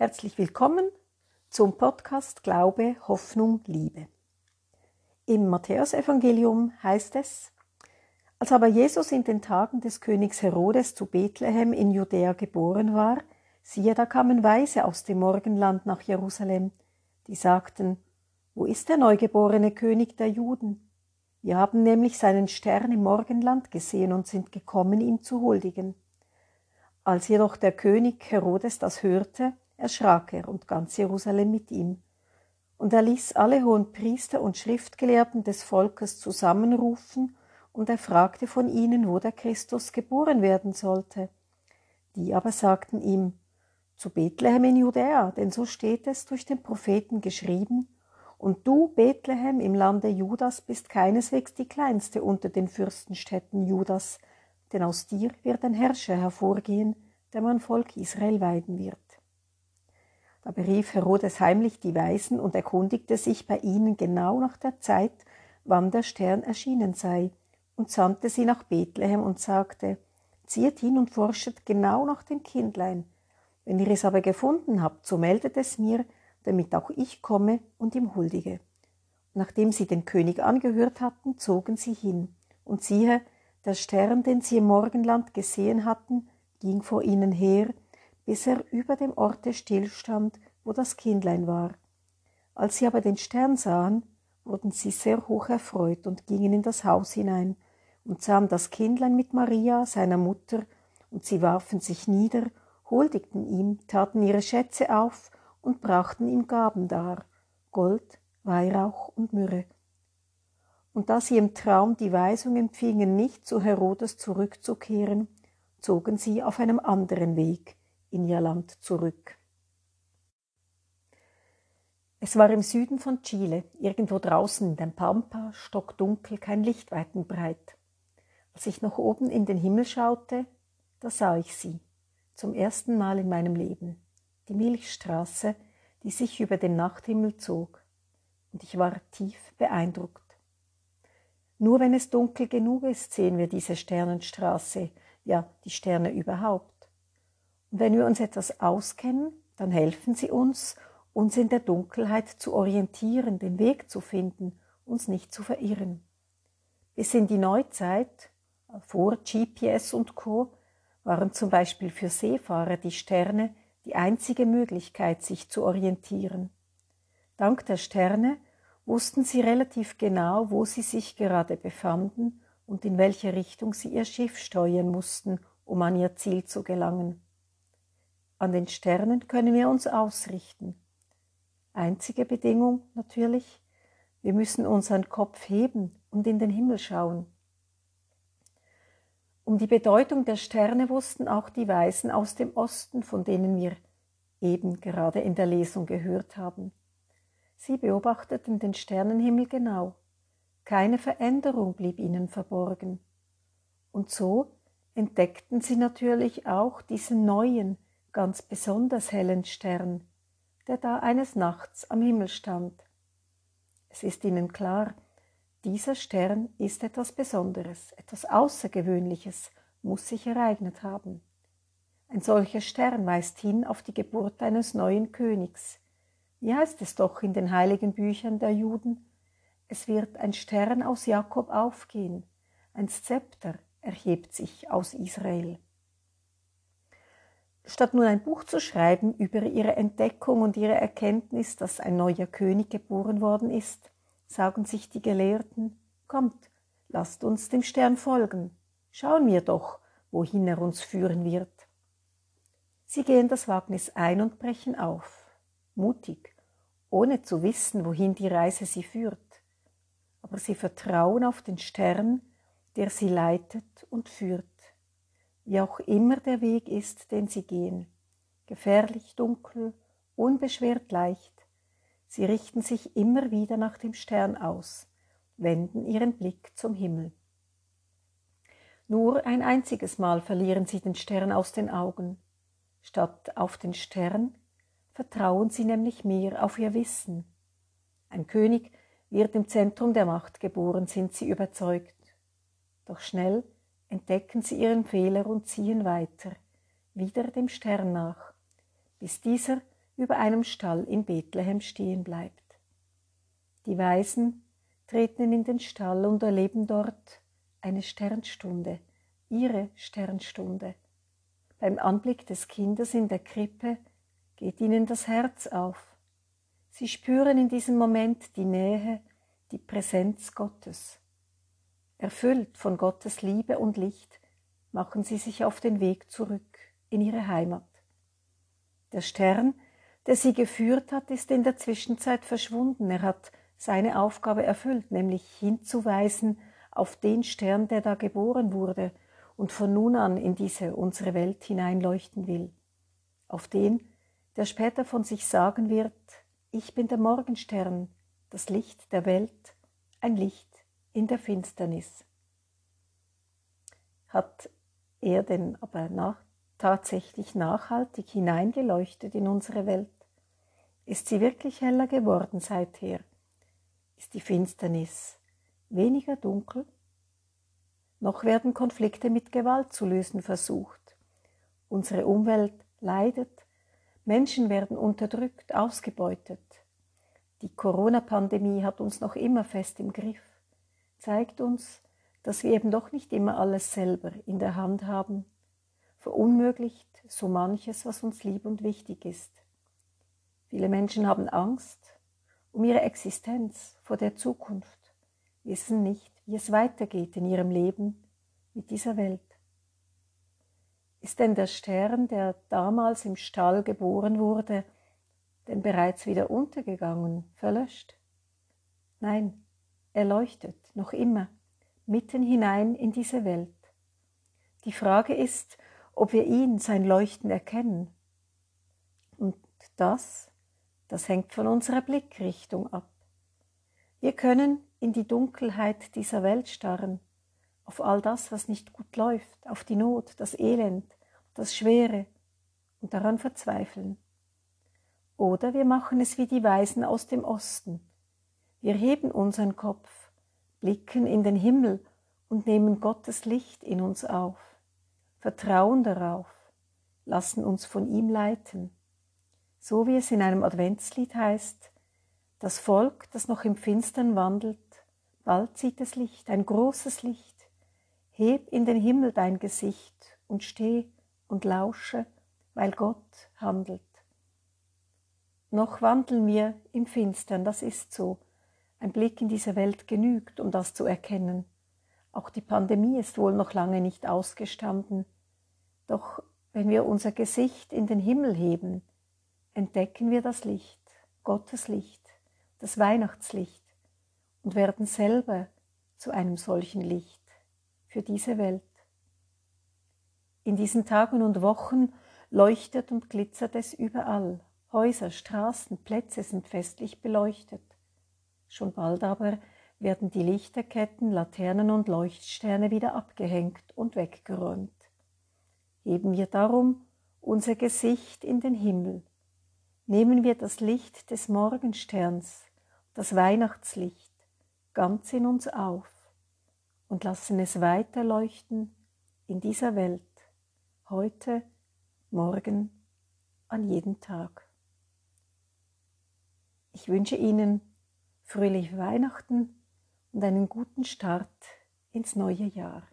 Herzlich willkommen zum Podcast Glaube, Hoffnung, Liebe. Im Matthäusevangelium heißt es, als aber Jesus in den Tagen des Königs Herodes zu Bethlehem in Judäa geboren war, siehe, da kamen Weise aus dem Morgenland nach Jerusalem, die sagten, wo ist der neugeborene König der Juden? Wir haben nämlich seinen Stern im Morgenland gesehen und sind gekommen, ihm zu huldigen. Als jedoch der König Herodes das hörte, erschrak er und ganz Jerusalem mit ihm. Und er ließ alle hohen Priester und Schriftgelehrten des Volkes zusammenrufen, und er fragte von ihnen, wo der Christus geboren werden sollte. Die aber sagten ihm, zu Bethlehem in Judäa, denn so steht es durch den Propheten geschrieben, und du, Bethlehem im Lande Judas, bist keineswegs die kleinste unter den Fürstenstädten Judas, denn aus dir wird ein Herrscher hervorgehen, der mein Volk Israel weiden wird. Da berief Herodes heimlich die Weisen und erkundigte sich bei ihnen genau nach der Zeit, wann der Stern erschienen sei, und sandte sie nach Bethlehem und sagte, Zieht hin und forschet genau nach dem Kindlein. Wenn ihr es aber gefunden habt, so meldet es mir, damit auch ich komme und ihm huldige. nachdem sie den König angehört hatten, zogen sie hin. Und siehe, der Stern, den sie im Morgenland gesehen hatten, ging vor ihnen her, bis er über dem Orte stillstand, wo das Kindlein war. Als sie aber den Stern sahen, wurden sie sehr hoch erfreut und gingen in das Haus hinein und sahen das Kindlein mit Maria, seiner Mutter, und sie warfen sich nieder, huldigten ihm, taten ihre Schätze auf und brachten ihm Gaben dar, Gold, Weihrauch und Myrrhe. Und da sie im Traum die Weisung empfingen, nicht zu Herodes zurückzukehren, zogen sie auf einem anderen Weg, in ihr Land zurück. Es war im Süden von Chile, irgendwo draußen in den Pampa, stockdunkel, kein Licht breit. Als ich nach oben in den Himmel schaute, da sah ich sie, zum ersten Mal in meinem Leben, die Milchstraße, die sich über den Nachthimmel zog, und ich war tief beeindruckt. Nur wenn es dunkel genug ist, sehen wir diese Sternenstraße, ja die Sterne überhaupt. Wenn wir uns etwas auskennen, dann helfen sie uns, uns in der Dunkelheit zu orientieren, den Weg zu finden, uns nicht zu verirren. Bis in die Neuzeit, vor GPS und Co., waren zum Beispiel für Seefahrer die Sterne die einzige Möglichkeit, sich zu orientieren. Dank der Sterne wussten sie relativ genau, wo sie sich gerade befanden und in welche Richtung sie ihr Schiff steuern mussten, um an ihr Ziel zu gelangen. An den Sternen können wir uns ausrichten. Einzige Bedingung natürlich, wir müssen unseren Kopf heben und in den Himmel schauen. Um die Bedeutung der Sterne wussten auch die Weisen aus dem Osten, von denen wir eben gerade in der Lesung gehört haben. Sie beobachteten den Sternenhimmel genau. Keine Veränderung blieb ihnen verborgen. Und so entdeckten sie natürlich auch diesen neuen, ganz besonders hellen Stern, der da eines Nachts am Himmel stand. Es ist ihnen klar, dieser Stern ist etwas Besonderes, etwas Außergewöhnliches, muss sich ereignet haben. Ein solcher Stern weist hin auf die Geburt eines neuen Königs. Wie heißt es doch in den heiligen Büchern der Juden? Es wird ein Stern aus Jakob aufgehen, ein Zepter erhebt sich aus Israel. Statt nun ein Buch zu schreiben über ihre Entdeckung und ihre Erkenntnis, dass ein neuer König geboren worden ist, sagen sich die Gelehrten, kommt, lasst uns dem Stern folgen, schauen wir doch, wohin er uns führen wird. Sie gehen das Wagnis ein und brechen auf, mutig, ohne zu wissen, wohin die Reise sie führt, aber sie vertrauen auf den Stern, der sie leitet und führt wie auch immer der Weg ist, den sie gehen, gefährlich dunkel, unbeschwert leicht, sie richten sich immer wieder nach dem Stern aus, wenden ihren Blick zum Himmel. Nur ein einziges Mal verlieren sie den Stern aus den Augen. Statt auf den Stern vertrauen sie nämlich mehr auf ihr Wissen. Ein König wird im Zentrum der Macht geboren, sind sie überzeugt. Doch schnell entdecken sie ihren Fehler und ziehen weiter, wieder dem Stern nach, bis dieser über einem Stall in Bethlehem stehen bleibt. Die Weisen treten in den Stall und erleben dort eine Sternstunde, ihre Sternstunde. Beim Anblick des Kindes in der Krippe geht ihnen das Herz auf. Sie spüren in diesem Moment die Nähe, die Präsenz Gottes. Erfüllt von Gottes Liebe und Licht machen sie sich auf den Weg zurück in ihre Heimat. Der Stern, der sie geführt hat, ist in der Zwischenzeit verschwunden. Er hat seine Aufgabe erfüllt, nämlich hinzuweisen auf den Stern, der da geboren wurde und von nun an in diese unsere Welt hineinleuchten will. Auf den, der später von sich sagen wird, ich bin der Morgenstern, das Licht der Welt, ein Licht in der Finsternis. Hat er denn aber nach, tatsächlich nachhaltig hineingeleuchtet in unsere Welt? Ist sie wirklich heller geworden seither? Ist die Finsternis weniger dunkel? Noch werden Konflikte mit Gewalt zu lösen versucht. Unsere Umwelt leidet, Menschen werden unterdrückt, ausgebeutet. Die Corona-Pandemie hat uns noch immer fest im Griff, zeigt uns, dass wir eben doch nicht immer alles selber in der Hand haben, verunmöglicht so manches, was uns lieb und wichtig ist. Viele Menschen haben Angst um ihre Existenz vor der Zukunft, wissen nicht, wie es weitergeht in ihrem Leben mit dieser Welt. Ist denn der Stern, der damals im Stall geboren wurde, denn bereits wieder untergegangen, verlöscht? Nein, er leuchtet noch immer mitten hinein in diese Welt. Die Frage ist, ob wir ihn, sein Leuchten erkennen. Und das, das hängt von unserer Blickrichtung ab. Wir können in die Dunkelheit dieser Welt starren, auf all das, was nicht gut läuft, auf die Not, das Elend, das Schwere und daran verzweifeln. Oder wir machen es wie die Weisen aus dem Osten. Wir heben unseren Kopf blicken in den Himmel und nehmen Gottes Licht in uns auf, vertrauen darauf, lassen uns von ihm leiten. So wie es in einem Adventslied heißt, das Volk, das noch im Finstern wandelt, bald sieht es Licht, ein großes Licht. Heb in den Himmel dein Gesicht und steh und lausche, weil Gott handelt. Noch wandeln wir im Finstern, das ist so, ein Blick in diese Welt genügt, um das zu erkennen. Auch die Pandemie ist wohl noch lange nicht ausgestanden. Doch wenn wir unser Gesicht in den Himmel heben, entdecken wir das Licht, Gottes Licht, das Weihnachtslicht und werden selber zu einem solchen Licht für diese Welt. In diesen Tagen und Wochen leuchtet und glitzert es überall. Häuser, Straßen, Plätze sind festlich beleuchtet. Schon bald aber werden die Lichterketten, Laternen und Leuchtsterne wieder abgehängt und weggeräumt. Heben wir darum unser Gesicht in den Himmel, nehmen wir das Licht des Morgensterns, das Weihnachtslicht, ganz in uns auf und lassen es weiterleuchten in dieser Welt, heute, morgen, an jedem Tag. Ich wünsche Ihnen fröhliche Weihnachten und einen guten Start ins neue Jahr.